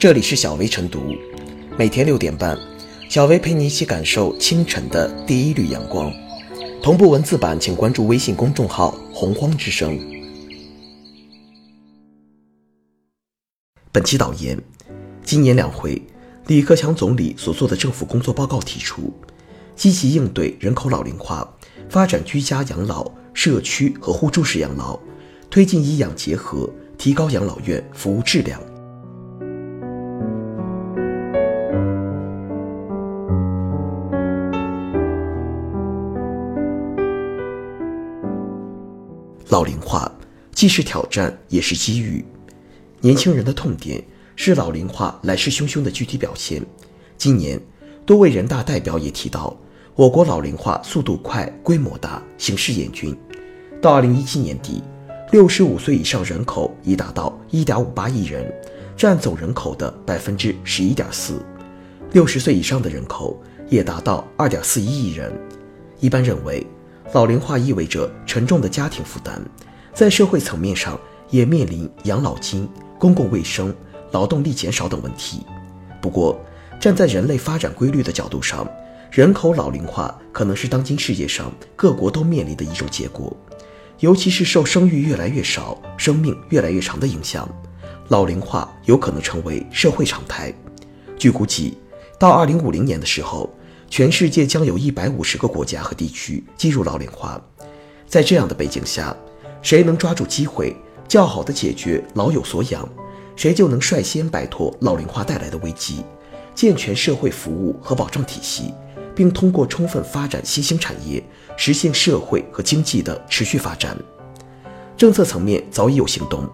这里是小薇晨读，每天六点半，小薇陪你一起感受清晨的第一缕阳光。同步文字版，请关注微信公众号“洪荒之声”。本期导言：今年两会，李克强总理所做的政府工作报告提出，积极应对人口老龄化，发展居家养老、社区和互助式养老，推进医养结合，提高养老院服务质量。老龄化既是挑战，也是机遇。年轻人的痛点是老龄化来势汹汹的具体表现。今年，多位人大代表也提到，我国老龄化速度快、规模大、形势严峻。到二零一七年底，六十五岁以上人口已达到一点五八亿人，占总人口的百分之十一点四；六十岁以上的人口也达到二点四一亿人。一般认为，老龄化意味着沉重的家庭负担，在社会层面上也面临养老金、公共卫生、劳动力减少等问题。不过，站在人类发展规律的角度上，人口老龄化可能是当今世界上各国都面临的一种结果，尤其是受生育越来越少、生命越来越长的影响，老龄化有可能成为社会常态。据估计，到二零五零年的时候。全世界将有一百五十个国家和地区进入老龄化，在这样的背景下，谁能抓住机会，较好的解决老有所养，谁就能率先摆脱老龄化带来的危机，健全社会服务和保障体系，并通过充分发展新兴产业，实现社会和经济的持续发展。政策层面早已有行动，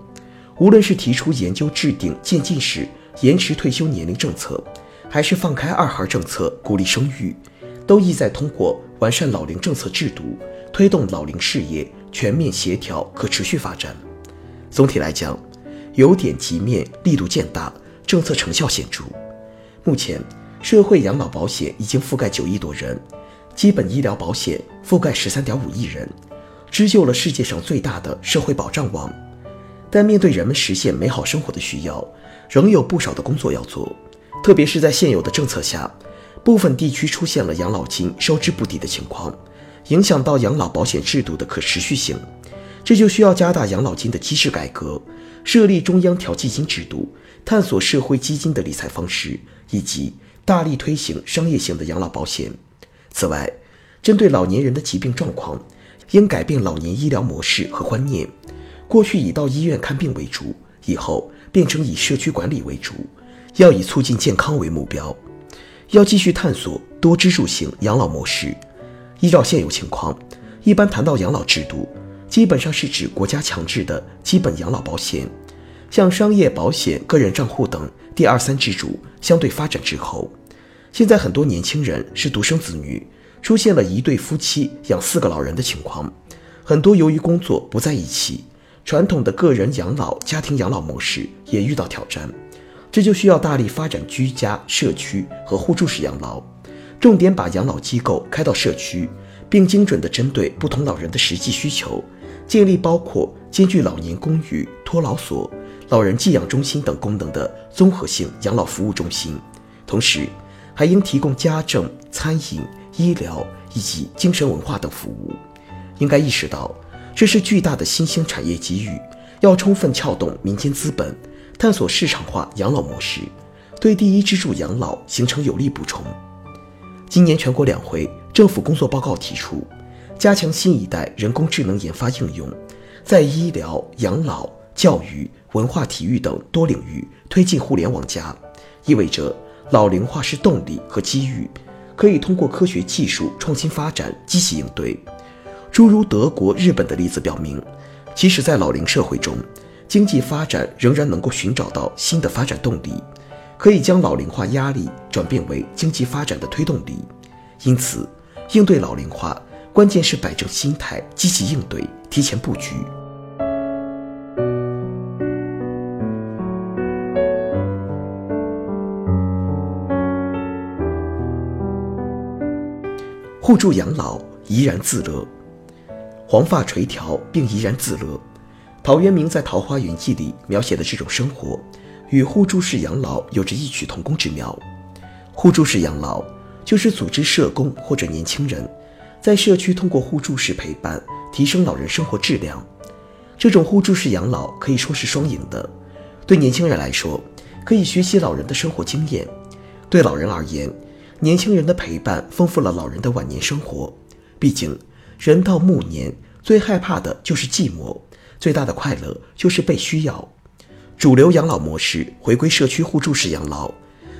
无论是提出研究制定渐进式延迟退休年龄政策。还是放开二孩政策，鼓励生育，都意在通过完善老龄政策制度，推动老龄事业全面协调可持续发展。总体来讲，由点及面，力度渐大，政策成效显著。目前，社会养老保险已经覆盖九亿多人，基本医疗保险覆盖十三点五亿人，织就了世界上最大的社会保障网。但面对人们实现美好生活的需要，仍有不少的工作要做。特别是在现有的政策下，部分地区出现了养老金收支不抵的情况，影响到养老保险制度的可持续性。这就需要加大养老金的机制改革，设立中央调剂金制度，探索社会基金的理财方式，以及大力推行商业性的养老保险。此外，针对老年人的疾病状况，应改变老年医疗模式和观念。过去以到医院看病为主，以后变成以社区管理为主。要以促进健康为目标，要继续探索多支柱型养老模式。依照现有情况，一般谈到养老制度，基本上是指国家强制的基本养老保险，像商业保险、个人账户等第二三支柱相对发展滞后。现在很多年轻人是独生子女，出现了一对夫妻养四个老人的情况，很多由于工作不在一起，传统的个人养老、家庭养老模式也遇到挑战。这就需要大力发展居家、社区和互助式养老，重点把养老机构开到社区，并精准地针对不同老人的实际需求，建立包括兼具老年公寓、托老所、老人寄养中心等功能的综合性养老服务中心。同时，还应提供家政、餐饮、医疗以及精神文化等服务。应该意识到，这是巨大的新兴产业机遇，要充分撬动民间资本。探索市场化养老模式，对第一支柱养老形成有力补充。今年全国两会政府工作报告提出，加强新一代人工智能研发应用，在医疗、养老、教育、文化、体育等多领域推进互联网加，意味着老龄化是动力和机遇，可以通过科学技术创新发展积极应对。诸如德国、日本的例子表明，即使在老龄社会中。经济发展仍然能够寻找到新的发展动力，可以将老龄化压力转变为经济发展的推动力。因此，应对老龄化，关键是摆正心态，积极应对，提前布局。互助养老，怡然自乐，黄发垂髫并怡然自乐。陶渊明在《桃花源记》里描写的这种生活，与互助式养老有着异曲同工之妙。互助式养老就是组织社工或者年轻人，在社区通过互助式陪伴提升老人生活质量。这种互助式养老可以说是双赢的。对年轻人来说，可以学习老人的生活经验；对老人而言，年轻人的陪伴丰富了老人的晚年生活。毕竟，人到暮年最害怕的就是寂寞，最大的快乐就是被需要。主流养老模式回归社区互助式养老，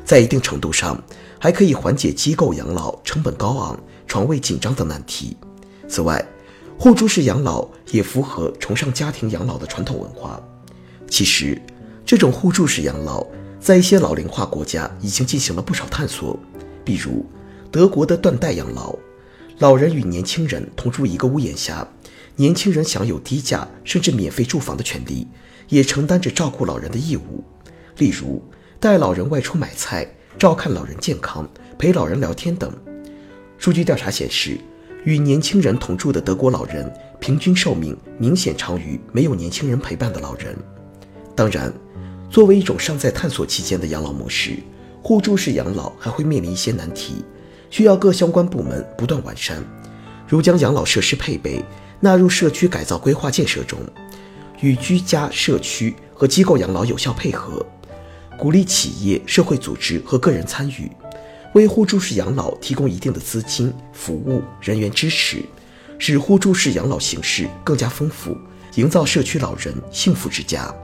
在一定程度上还可以缓解机构养老成本高昂、床位紧张等难题。此外，互助式养老也符合崇尚家庭养老的传统文化。其实，这种互助式养老在一些老龄化国家已经进行了不少探索，比如德国的断代养老，老人与年轻人同住一个屋檐下，年轻人享有低价甚至免费住房的权利。也承担着照顾老人的义务，例如带老人外出买菜、照看老人健康、陪老人聊天等。数据调查显示，与年轻人同住的德国老人平均寿命明显长于没有年轻人陪伴的老人。当然，作为一种尚在探索期间的养老模式，互助式养老还会面临一些难题，需要各相关部门不断完善，如将养老设施配备纳入社区改造规划建设中。与居家、社区和机构养老有效配合，鼓励企业、社会组织和个人参与，为互助式养老提供一定的资金、服务、人员支持，使互助式养老形式更加丰富，营造社区老人幸福之家。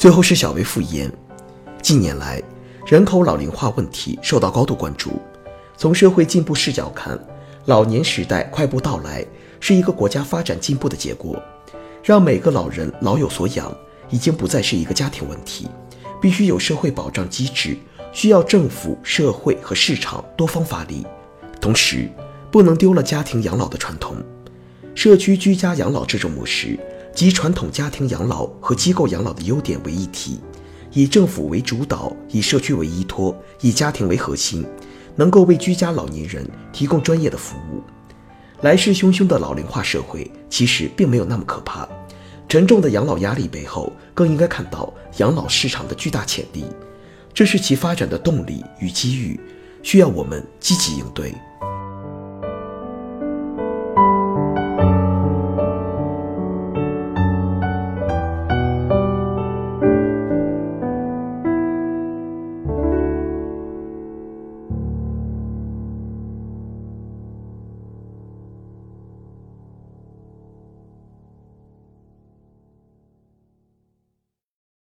最后是小薇复言，近年来。人口老龄化问题受到高度关注。从社会进步视角看，老年时代快步到来是一个国家发展进步的结果，让每个老人老有所养，已经不再是一个家庭问题，必须有社会保障机制，需要政府、社会和市场多方发力。同时，不能丢了家庭养老的传统。社区居家养老这种模式集传统家庭养老和机构养老的优点为一体。以政府为主导，以社区为依托，以家庭为核心，能够为居家老年人提供专业的服务。来势汹汹的老龄化社会其实并没有那么可怕，沉重的养老压力背后更应该看到养老市场的巨大潜力，这是其发展的动力与机遇，需要我们积极应对。